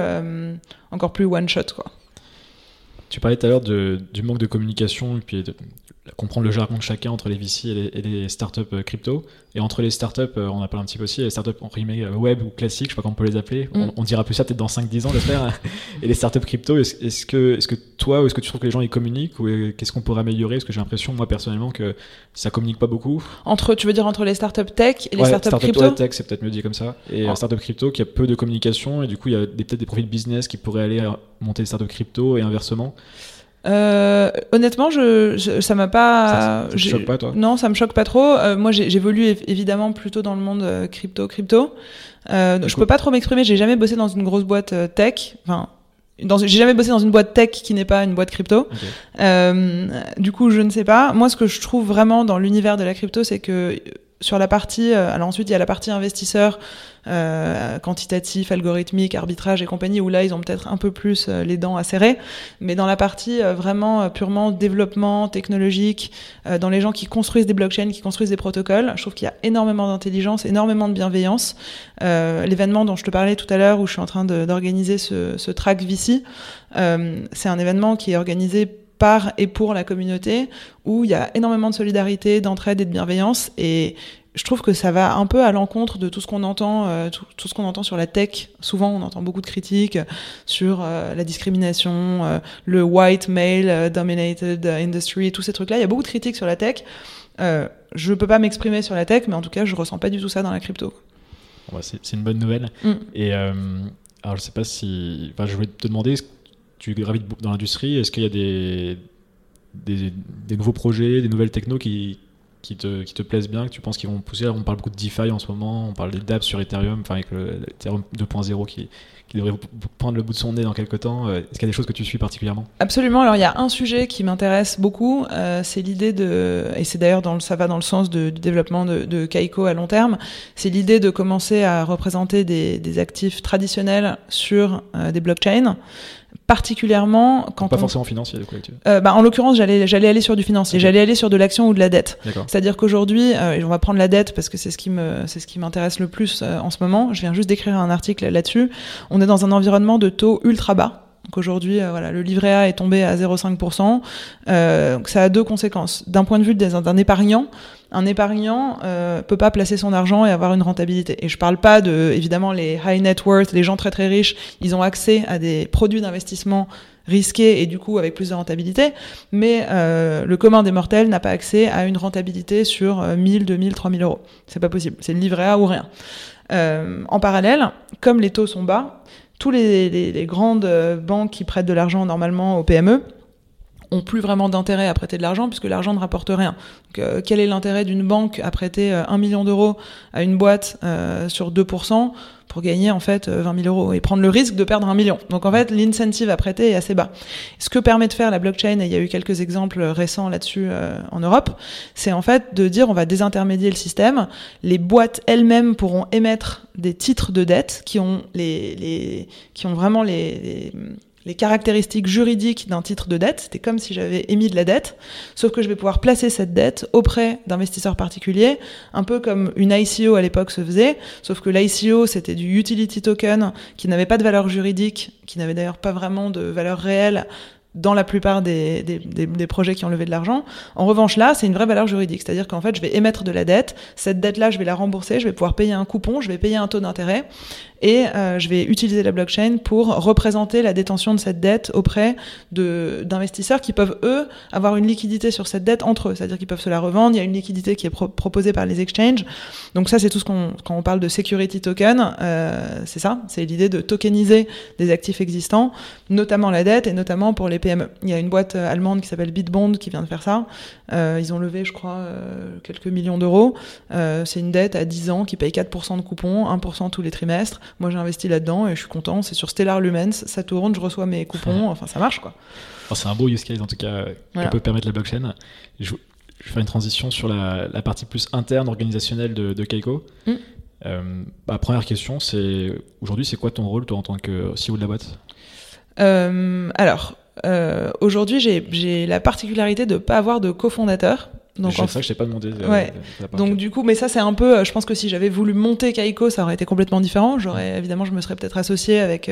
encore plus one shot quoi. Tu parlais tout à l'heure du manque de communication et puis de, comprendre le jargon de chacun entre les VC et les, et les startups euh, crypto. Et entre les startups, euh, on a parlé un petit peu aussi, les startups en euh, web ou classiques, je sais pas comment on peut les appeler. On, mm. dira plus ça peut-être dans 5-10 ans, j'espère. et les startups crypto, est-ce que, est que toi, ou est-ce que tu trouves que les gens ils communiquent ou qu'est-ce qu'on pourrait améliorer? Parce que j'ai l'impression, moi personnellement, que ça communique pas beaucoup. Entre, tu veux dire entre les startups tech et les startups startup crypto? tech, c'est peut-être mieux dit comme ça. Et oh. startups crypto qui a peu de communication et du coup, il y a peut-être des profils business qui pourraient aller monter les startups crypto et inversement. Euh, honnêtement, je, ça m'a pas. Ça, te choque pas, toi Non, ça me choque pas trop. Euh, moi, j'évolue évidemment plutôt dans le monde euh, crypto, crypto. Euh, je peux pas trop m'exprimer. J'ai jamais bossé dans une grosse boîte euh, tech. Enfin, j'ai jamais bossé dans une boîte tech qui n'est pas une boîte crypto. Euh, du coup, je ne sais pas. Moi, ce que je trouve vraiment dans l'univers de la crypto, c'est que sur la partie, alors ensuite il y a la partie investisseur, euh, quantitatif, algorithmique, arbitrage et compagnie, où là, ils ont peut-être un peu plus euh, les dents à serrer. Mais dans la partie euh, vraiment purement développement technologique, dans les gens qui construisent des blockchains, qui construisent des protocoles, je trouve qu'il y a énormément d'intelligence, énormément de bienveillance. L'événement dont je te parlais tout à l'heure, où je suis en train d'organiser ce, ce track VC, c'est un événement qui est organisé par et pour la communauté, où il y a énormément de solidarité, d'entraide et de bienveillance. Et je trouve que ça va un peu à l'encontre de tout ce qu'on entend, euh, tout, tout, ce qu'on entend sur la tech. Souvent, on entend beaucoup de critiques sur euh, la discrimination, euh, le white male dominated industry, tous ces trucs-là. Il y a beaucoup de critiques sur la tech. je peux pas m'exprimer sur la tech, mais en tout cas, je ressens pas du tout ça dans la crypto. Bon, c'est une bonne nouvelle. Mm. Et alors, je sais pas si, enfin, je voulais te demander, tu gravites dans l'industrie, est-ce qu'il y a des, nouveaux projets, des nouvelles technos qui te, plaisent bien, que tu penses qu'ils vont pousser? On parle beaucoup de DeFi en ce moment, on parle des dApps sur Ethereum, enfin avec le, Ethereum 2.0 qui, qui devrait prendre le bout de son nez dans quelques temps. Euh, est-ce qu'il y a des choses que tu suis particulièrement? Absolument. Alors il y a un sujet qui m'intéresse beaucoup, euh, c'est l'idée de, et c'est d'ailleurs dans le, ça va dans le sens du développement de, Kaiko à long terme, c'est l'idée de commencer à représenter des, des actifs traditionnels sur euh, des blockchains particulièrement quand pas forcément financier de quoi euh, bah, en l'occurrence j'allais j'allais aller sur du financier. J'allais aller sur de l'action ou de la dette. C'est-à-dire qu'aujourd'hui euh, et on va prendre la dette parce que c'est ce qui me c'est ce qui m'intéresse le plus euh, en ce moment je viens juste d'écrire un article là-dessus. On est dans un environnement de taux ultra bas donc aujourd'hui, euh, voilà, le livret A est tombé à 0,5%. Euh, donc ça a deux conséquences. D'un point de vue d'un épargnant, un épargnant euh, peut pas placer son argent et avoir une rentabilité. Et je parle pas de, évidemment, les high net worth, les gens très très riches, ils ont accès à des produits d'investissement risqués et du coup avec plus de rentabilité, mais euh, le commun des mortels n'a pas accès à une rentabilité sur 1000, 2000, 3000 euros. C'est pas possible. C'est le livret A ou rien. Euh, en parallèle, comme les taux sont bas, tous les, les, grandes euh, banques qui prêtent de l'argent normalement aux PME ont plus vraiment d'intérêt à prêter de l'argent puisque l'argent ne rapporte rien. Euh, quel est l'intérêt d'une banque à prêter 1 million d'euros à une boîte sur 2% pour gagner en fait 20 euh, 000 euros et prendre le risque de perdre un million? Donc en fait, l'incentive à prêter est assez bas. Ce que permet de faire la blockchain, et il y a eu quelques exemples récents là-dessus euh, en Europe, c'est en fait de dire on va désintermédier le système. Les boîtes elles-mêmes pourront émettre des titres de dette qui ont les, les qui ont vraiment les les caractéristiques juridiques d'un titre de dette. C'était comme si j'avais émis de la dette, sauf que je vais pouvoir placer cette dette auprès d'investisseurs particuliers, un peu comme une ICO à l'époque se faisait, sauf que l'ICO c'était du utility token qui n'avait pas de valeur juridique, qui n'avait d'ailleurs pas vraiment de valeur réelle dans la plupart des, des, des, projets qui ont levé de l'argent. En revanche, là, c'est une vraie valeur juridique. C'est-à-dire qu'en fait, je vais émettre de la dette. Cette dette-là, je vais la rembourser. Je vais pouvoir payer un coupon. Je vais payer un taux d'intérêt. Et euh, je vais utiliser la blockchain pour représenter la détention de cette dette auprès d'investisseurs qui peuvent, eux, avoir une liquidité sur cette dette entre eux. C'est-à-dire qu'ils peuvent se la revendre. Il y a une liquidité qui est proposée par les exchanges. Donc ça, c'est tout ce qu'on... Quand on parle de security token, euh, c'est ça. C'est l'idée de tokeniser des actifs existants, notamment la dette et notamment pour les PME. Il y a une boîte euh, allemande qui s'appelle Bitbond qui vient de faire ça. Ils ont levé, je crois, quelques millions d'euros. C'est une dette à 10 ans qui paye 4% de coupons, 1% tous les trimestres. Moi, j'ai investi là-dedans et je suis content. C'est sur Stellar Lumens, ça tourne, je reçois mes coupons. Enfin, ça marche, quoi. c'est un beau use case, en tout cas, qui peut permettre la blockchain. Je, je, vais faire une transition sur la, partie plus interne, organisationnelle de, de Keiko. Mm. Bah, première question, c'est aujourd'hui, c'est quoi ton rôle, toi, en tant que CEO de la boîte? Alors, euh, aujourd'hui, j'ai la particularité de ne pas avoir de cofondateur. Donc c'est ça que je t'ai pas demandé. Euh. Donc du coup, mais ça c'est un peu. Euh, je pense que si j'avais voulu monter Kaiko, ça aurait été complètement différent. J'aurais évidemment, je me serais peut-être associé avec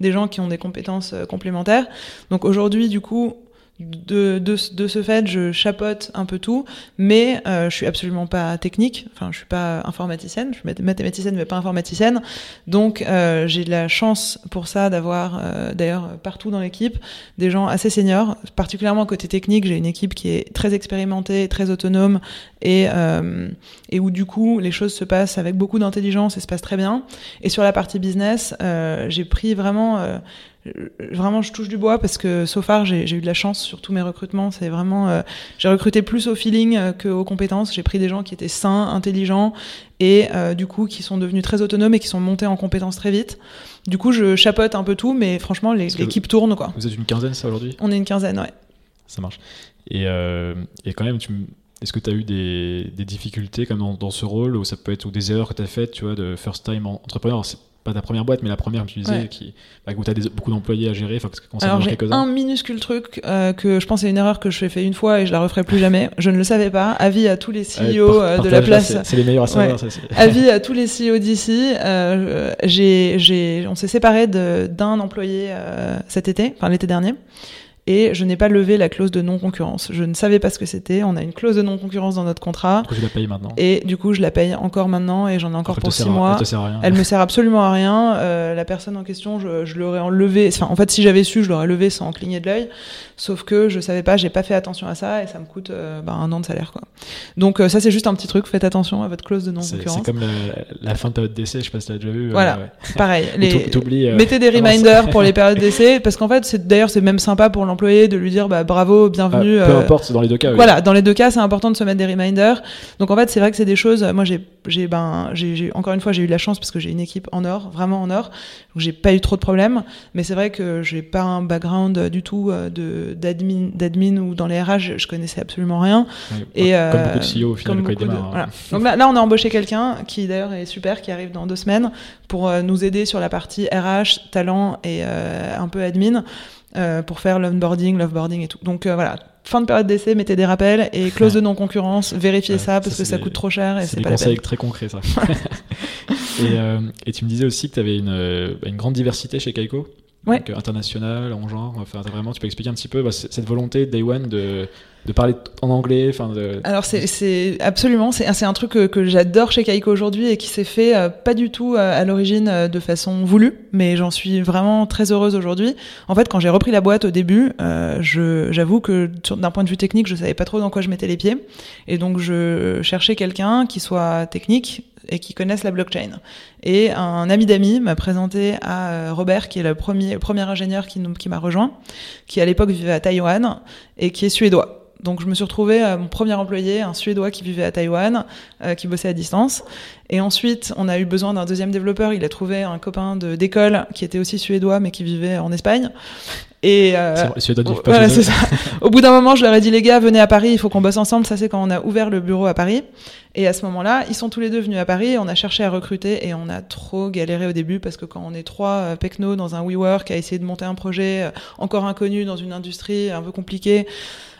des gens qui ont des compétences complémentaires. Donc aujourd'hui, du coup, de, de, de, ce fait, je chapote un peu tout, mais euh, je suis absolument pas technique. Enfin, je suis pas informaticienne. Je suis mathématicienne, mais pas informaticienne. Donc, euh, j'ai de la chance pour ça d'avoir, euh, d'ailleurs, partout dans l'équipe, des gens assez seniors. Particulièrement côté technique, j'ai une équipe qui est très expérimentée, très autonome, et, euh, et où du coup, les choses se passent avec beaucoup d'intelligence et se passent très bien. Et sur la partie business, euh, j'ai pris vraiment vraiment je touche du bois parce que so far j'ai eu de la chance sur tous mes recrutements. C'est vraiment euh, j'ai recruté plus au feeling euh, qu'aux compétences. J'ai pris des gens qui étaient sains intelligents et euh, du coup qui sont devenus très autonomes et qui sont montés en compétences très vite. Du coup je chapote un peu tout mais franchement l'équipe tourne quoi. Vous êtes une quinzaine ça aujourd'hui? On est une quinzaine ouais. Ça marche. Et, et quand même tu est-ce que tu as eu des, des difficultés comme dans, dans, ce rôle ou ça peut être ou des erreurs que tu as faites tu vois de first time entrepreneur? Pas ta première boîte, mais la première, tu disais, qui, bah, où tu as beaucoup d'employés à gérer. Alors, j'ai un minuscule truc euh, que je pense c'est une erreur que je fait une fois et je la referai plus jamais. Je ne le savais pas. Avis à tous les CEO euh, de la place. C'est les meilleurs à savoir. Avis à tous les CEO d'ici. Euh, j'ai, on s'est séparé d'un employé euh, cet été, enfin l'été dernier. Et je n'ai pas levé la clause de non-concurrence. Je ne savais pas ce que c'était. On a une clause de non-concurrence dans notre contrat. Du coup, je la paye maintenant. Et du coup, je la paye encore maintenant et j'en ai encore pour six sert à- mois. Elle te sert à rien. Elle me sert absolument à rien. Euh, la personne en question, je, je l'aurais enlevé. Enfin, en fait, si j'avais su, je l'aurais levé sans cligner de l'œil. Sauf que je savais pas, j'ai pas fait attention à ça et ça me coûte euh, bah, un an de salaire, quoi. Donc euh, ça, c'est juste un petit truc. Faites attention à votre clause de C'est c'est non-concurrence. comme la, la fin de période d'essai, je sais pas si t'as déjà vu. Voilà. ouais. Pareil. Les... Mettez des reminders pour les périodes d'essai parce qu'en fait, c'est d'ailleurs c'est même sympa pour l'employé de lui dire bah bravo, Ah, bienvenue. peu euh, importe, dans les deux cas. oui. Voilà, dans les deux cas, c'est important de se mettre des reminders. Donc en fait, c'est vrai que c'est des choses. Moi, j'ai, j'ai, ben, j'ai, encore une fois, j'ai eu de la chance parce que j'ai une équipe en or, vraiment en or. Donc j'ai pas eu trop de problèmes. Mais c'est vrai que j'ai pas un background euh, du tout euh, de d'admin, d'admin ou dans les RH, je, je connaissais absolument rien. Et comme euh, beaucoup de CEO au final quand ils de- hein. voilà. Donc là, là, on a embauché quelqu'un qui d'ailleurs est super, qui arrive dans deux semaines pour euh, nous aider sur la partie RH, talent et euh, un peu admin euh, pour faire l'onboarding, l'offboarding et tout. Donc euh, voilà. Fin de période d'essai, mettez des rappels et clause de non-concurrence, vérifiez ça parce ça, que ça des- coûte trop cher et C'est pas peine. très concrets, ça. et, euh, et tu me disais aussi que tu avais une, euh, une grande diversité chez Kaiko. Ouais. Donc, euh, international, en genre. Enfin, vraiment, tu peux expliquer un petit peu bah, cette volonté Day One de, de parler en anglais. Enfin, de... Alors c'est, absolument, c'est, un truc que, que j'adore chez Kaiko aujourd'hui et qui s'est fait euh, pas du tout euh, à l'origine euh, de façon voulue, mais j'en suis vraiment très heureuse aujourd'hui. En fait, quand j'ai repris la boîte au début, euh, je, j'avoue que d'un point de vue technique, je savais pas trop dans quoi je mettais les pieds, et donc je cherchais quelqu'un qui soit technique et qui connaisse la blockchain. Et un ami d'amis m'a présenté à euh, Robert, qui est le premier, le premier ingénieur qui, m'a rejoint, qui à l'époque vivait à Taïwan et qui est suédois. Donc je me suis retrouvée à mon premier employé, un Suédois qui vivait à Taïwan, euh, qui bossait à distance. Et ensuite, on a eu besoin d'un deuxième développeur. Il a trouvé un copain de d'école qui était aussi suédois, mais qui vivait en Espagne. Et euh, vrai, les Suédois ne vivent pas voilà, c'est ça. Au bout d'un moment, je leur ai dit les gars, venez à Paris, il faut qu'on bosse ensemble. Ça, c'est quand on a ouvert le bureau à Paris. Et à ce moment-là, ils sont tous les deux venus à Paris. On a cherché à recruter et on a trop galéré au début parce que quand on est trois euh, pecnos dans un WeWork à essayer de monter un projet euh, encore inconnu dans une industrie un peu compliquée,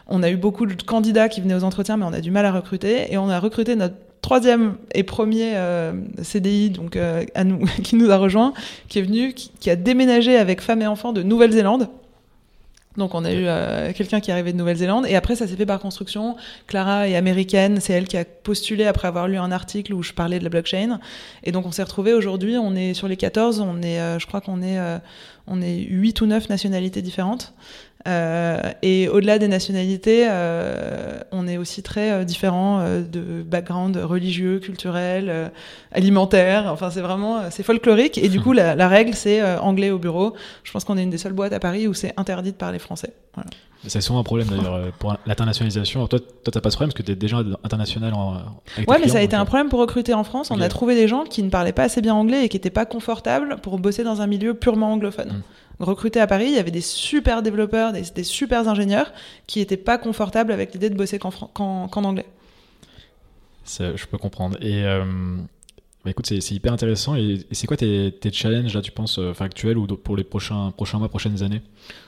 on a eu beaucoup de candidats qui venaient aux entretiens, mais on a du mal à recruter. Et on a recruté notre troisième et premier euh, CDI, donc à nous, qui nous a rejoint, qui est venu, qui, qui a déménagé avec femme et enfants de Nouvelle-Zélande. Donc on a eu euh, quelqu'un qui est arrivé de Nouvelle-Zélande. Et après ça s'est fait par construction. Clara est américaine, c'est elle qui a postulé après avoir lu un article où je parlais de la blockchain. Et donc on s'est retrouvés. Aujourd'hui, on est sur les 14, on est, euh, je crois qu'on est, euh, on est 8 ou 9 nationalités différentes. Euh, et au-delà des nationalités, euh, on est aussi très euh, différents euh, de background religieux, culturel, euh, alimentaire. Enfin, c'est vraiment, c'est folklorique. Et du coup, la, la règle, c'est anglais au bureau. Je pense qu'on est une des seules boîtes à Paris où c'est interdit de parler français. Voilà. C'est souvent un problème d'ailleurs euh, pour l'internationalisation. Toi, toi, t'as pas ce problème parce que t'es déjà international en. avec Ouais, mais ça a été un problème pour recruter en France. On a trouvé des gens qui ne parlaient pas assez bien anglais et qui n'étaient pas confortables pour bosser dans un milieu purement anglophone. Mm. Recruter à Paris, il y avait des super développeurs, des, des super ingénieurs qui n'étaient pas confortables avec l'idée de bosser qu'en anglais. Ça, je peux comprendre. Et euh, bah, écoute, c'est hyper intéressant. Et, c'est quoi tes, challenges, là, tu penses, euh, enfin, actuels ou pour les prochains, prochains mois, prochaines années?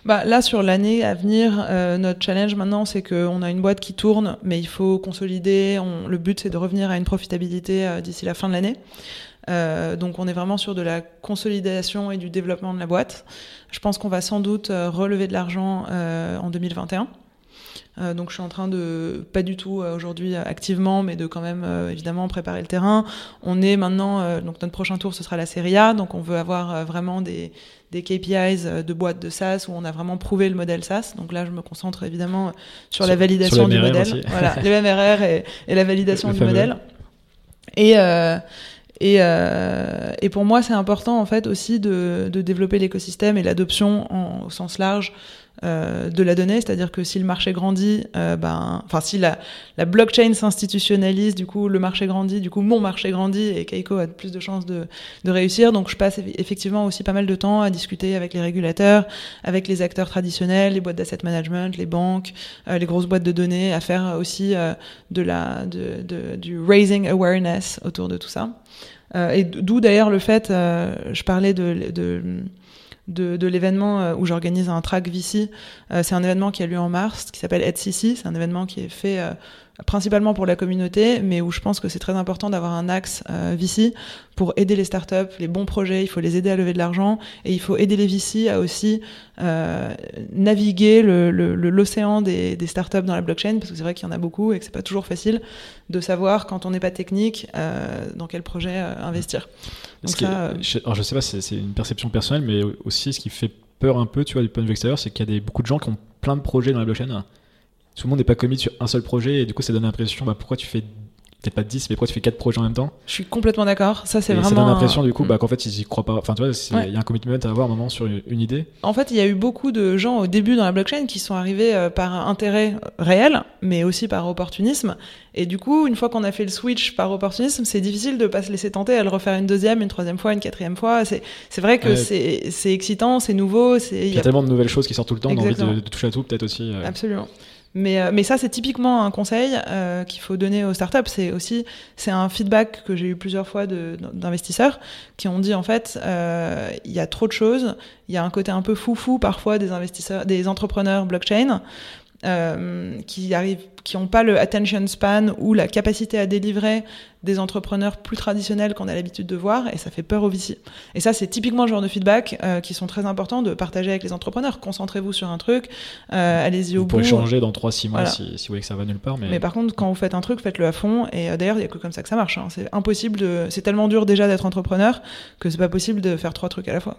Bah, là, sur l'année à venir, euh, notre challenge maintenant, c'est qu'on a une boîte qui tourne, mais il faut consolider. On- le but, c'est de revenir à une profitabilité euh, d'ici la fin de l'année. Donc, on est vraiment sur de la consolidation et du développement de la boîte. Je pense qu'on va sans doute relever de l'argent en 2021. Euh, donc je suis en train de, pas du tout euh, aujourd'hui euh, activement, mais de quand même évidemment préparer le terrain. On est maintenant, donc notre prochain tour ce sera la Serie A, donc on veut avoir vraiment des, des KPIs de boîtes de SaaS où on a vraiment prouvé le modèle SaaS. Donc là je me concentre évidemment sur, la validation sur du modèle, aussi. voilà, les MRR et, et la validation Le du fameux. modèle. Et et, euh, et pour moi, c'est important en fait aussi de, de développer l'écosystème et l'adoption au sens large euh, de la donnée, c'est-à-dire que si le marché grandit, euh, ben, enfin si la, la blockchain s'institutionnalise, du coup le marché grandit, du coup mon marché grandit et Keiko a plus de chances de, de réussir. Donc je passe eff- effectivement aussi pas mal de temps à discuter avec les régulateurs, avec les acteurs traditionnels, les boîtes d'asset management, les banques, euh, les grosses boîtes de données, à faire aussi euh, de la, de, de- du raising awareness autour de tout ça. Euh, et d'où d'ailleurs le fait, je parlais de, de, de, l'événement euh, où j'organise un track VC. Euh, c'est un événement qui a lieu en mars, qui s'appelle HCC. C'est un événement qui est fait euh, principalement pour la communauté, mais où je pense que c'est très important d'avoir un axe euh, VC pour aider les startups, les bons projets, il faut les aider à lever de l'argent, et il faut aider les VC à aussi euh, naviguer l'océan le, des, des, startups dans la blockchain, parce que c'est vrai qu'il y en a beaucoup et que c'est pas toujours facile de savoir quand on n'est pas technique euh, dans quel projet investir. Donc ça, je, alors je sais pas, c'est une perception personnelle, mais aussi ce qui fait peur un peu, tu vois, du point de vue extérieur, c'est qu'il y a des, beaucoup de gens qui ont plein de projets dans la blockchain tout le monde n'est pas commis sur un seul projet et du coup ça donne l'impression bah, pourquoi tu fais peut-être pas 10 mais pourquoi tu fais 4 projets en même temps Je suis complètement d'accord, ça c'est vraiment... ça donne l'impression du coup bah, qu'en fait ils y croient pas, enfin tu vois il y a un commitment à avoir un moment sur une idée. En fait il y a eu beaucoup de gens au début dans la blockchain qui sont arrivés euh, par intérêt réel mais aussi par opportunisme et du coup une fois qu'on a fait le switch par opportunisme c'est difficile de pas se laisser tenter à le refaire une deuxième, une troisième fois, une quatrième fois, c'est vrai que c'est excitant, c'est nouveau. Il y, a tellement de nouvelles choses qui sortent tout le temps, on a envie de, toucher à tout peut-être aussi. Euh. Absolument. Mais, euh, mais ça, c'est typiquement un conseil euh, qu'il faut donner aux startups. C'est aussi c'est un feedback que j'ai eu plusieurs fois d'investisseurs qui ont dit en fait, euh, il y a trop de choses. Il y a un côté un peu foufou parfois des investisseurs, des entrepreneurs blockchain. Euh, qui arrivent, qui n'ont pas le attention span ou la capacité à délivrer des entrepreneurs plus traditionnels qu'on a l'habitude de voir, et ça fait peur aux VC. Et ça, c'est typiquement le genre de feedback euh, qui sont très importants de partager avec les entrepreneurs. Concentrez-vous sur un truc, euh, allez-y au bout. Vous pouvez changer dans 3-6 mois si, si, vous voyez que ça va nulle part. Mais... mais par contre, quand vous faites un truc, faites-le à fond. Et d'ailleurs, il n'y a que comme ça que ça marche. Hein. C'est impossible de. C'est tellement dur déjà d'être entrepreneur que c'est pas possible de faire trois trucs à la fois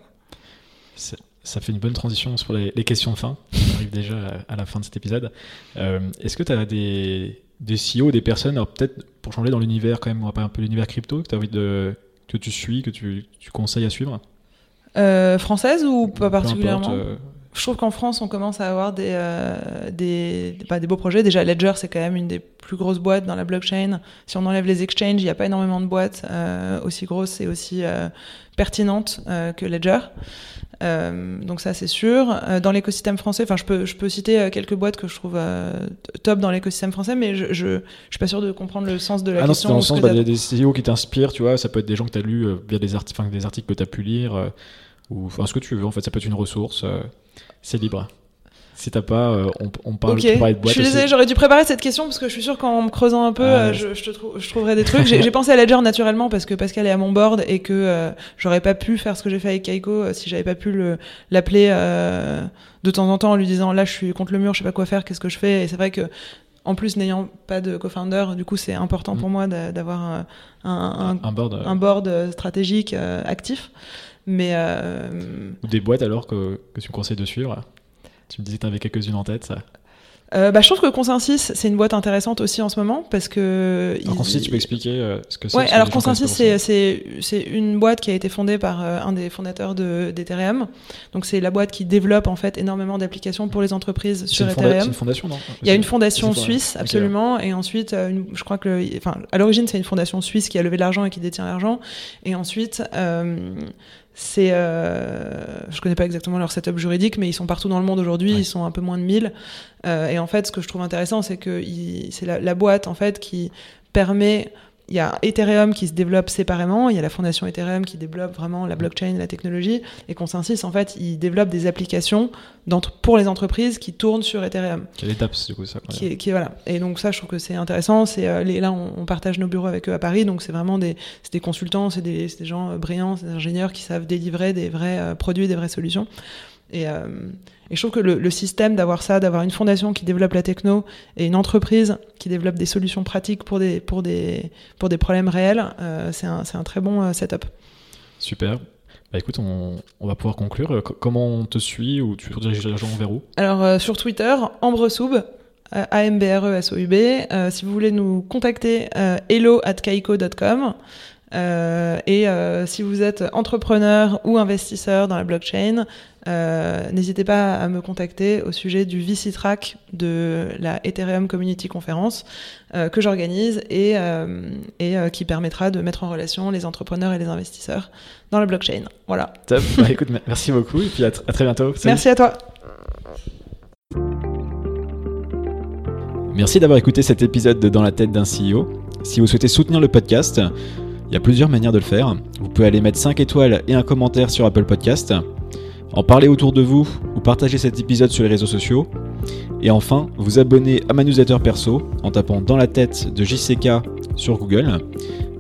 ça fait une bonne transition sur les, questions de fin. On arrive déjà à, la fin de cet épisode. Euh, est-ce que tu as des, des CEO, des personnes, alors peut-être pour changer dans l'univers quand même, on va parler un peu l'univers crypto, que tu as envie de, que tu suis, que tu, tu conseilles à suivre? Euh, Française ou pas particulièrement? euh. Je trouve qu'en France, on commence à avoir des, des, des beaux projets. Déjà, Ledger, c'est quand même une des plus grosses boîtes dans la blockchain. Si on enlève les exchanges, il n'y a pas énormément de boîtes aussi grosses et aussi pertinentes que Ledger. Euh, donc ça c'est sûr. Euh, dans l'écosystème français, enfin je peux je peux citer euh, quelques boîtes que je trouve top dans l'écosystème français, mais je, je, suis pas sûr de comprendre le sens de la question. Ah non, c'est dans le sens bah, des, des CEO qui t'inspirent, tu vois, ça peut être des gens que tu as lus via des articles, des articles que tu as pu lire ou enfin ce que tu veux. En fait, ça peut être une ressource. c'est libre. Si t'as pas, euh, on, on, parle okay. de boîte. Je suis désolée, j'aurais dû préparer cette question parce que je suis sûr qu'en me creusant un peu, euh, je, je, te je, trouverai des trucs. J'ai pensé à Ledger naturellement parce que Pascal est à mon board et que euh, j'aurais pas pu faire ce que j'ai fait avec Kaiko si j'avais pas pu l'appeler de temps en temps en lui disant là je suis contre le mur, je sais pas quoi faire, qu'est-ce que je fais? Et c'est vrai que en plus n'ayant pas de co-founder, du coup c'est important pour mm. moi d'avoir un, un, un, board, un board stratégique actif. Mais ou des boîtes alors que, que tu me conseilles de suivre. Tu me disais que tu avais quelques-unes en tête. Ça. Euh, bah, je trouve que Consensus, c'est une boîte intéressante aussi en ce moment parce que. Alors, Consensus, tu peux expliquer euh, ce que c'est Ouais, alors Consensus, c'est une boîte qui a été fondée par euh, un des fondateurs d'Ethereum. Donc, c'est la boîte qui développe en fait énormément d'applications pour les entreprises sur Ethereum. C'est une fondation, non? Il y a une fondation suisse, absolument. Et ensuite, je crois que. Enfin, à l'origine, c'est une fondation suisse qui a levé de l'argent et qui détient l'argent. Et ensuite c'est, euh, je connais pas exactement leur setup juridique, mais ils sont partout dans le monde aujourd'hui. Ils sont un peu moins de 1000. Euh, et en fait, ce que je trouve intéressant, c'est que c'est la, la, boîte en fait qui permet il y a Ethereum qui se développe séparément, il y a la fondation Ethereum qui développe vraiment la blockchain, la technologie, et Consensus, en fait, il développe des applications pour les entreprises qui tournent sur Ethereum. Quelle étape, du coup, ça qui voilà. Et donc ça, je trouve que c'est intéressant. C'est euh, là, on, on, partage nos bureaux avec eux à Paris, donc c'est vraiment des, des consultants, c'est des, des, gens euh, brillants, c'est des ingénieurs qui savent délivrer des vrais euh, produits, des vraies solutions. Et, euh, et je trouve que le, le système d'avoir ça, d'avoir une fondation qui développe la techno et une entreprise qui développe des solutions pratiques pour des, pour des, pour des problèmes réels, euh, c'est un, un, très bon euh, setup. Super. Bah écoute, on, on, va pouvoir conclure. Euh, comment on te suit ou tu diriges les gens vers où? Alors euh, sur Twitter, Ambresoub, A-M-B-R-E-S-O-U-B. Euh, si vous voulez nous contacter, hello at kaiko.com. Euh, et euh, si vous êtes entrepreneur ou investisseur dans la blockchain, euh, n'hésitez pas à me contacter au sujet du VC Track de la Ethereum Community Conference que j'organise et, et qui permettra de mettre en relation les entrepreneurs et les investisseurs dans la blockchain. Voilà. Top. Bah, écoute, merci beaucoup et puis à, à très bientôt. Salut. Merci à toi. Merci d'avoir écouté cet épisode de Dans la tête d'un CEO. Si vous souhaitez soutenir le podcast, il y a plusieurs manières de le faire. Vous pouvez aller mettre 5 étoiles et un commentaire sur Apple Podcast, en parler autour de vous ou partager cet épisode sur les réseaux sociaux. Et enfin, vous abonner à ma newsletter perso en tapant dans la tête de JCK sur Google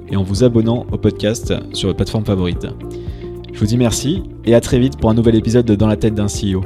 et en vous abonnant au podcast sur votre plateforme favorite. Je vous dis merci et à très vite pour un nouvel épisode de Dans la tête d'un CEO.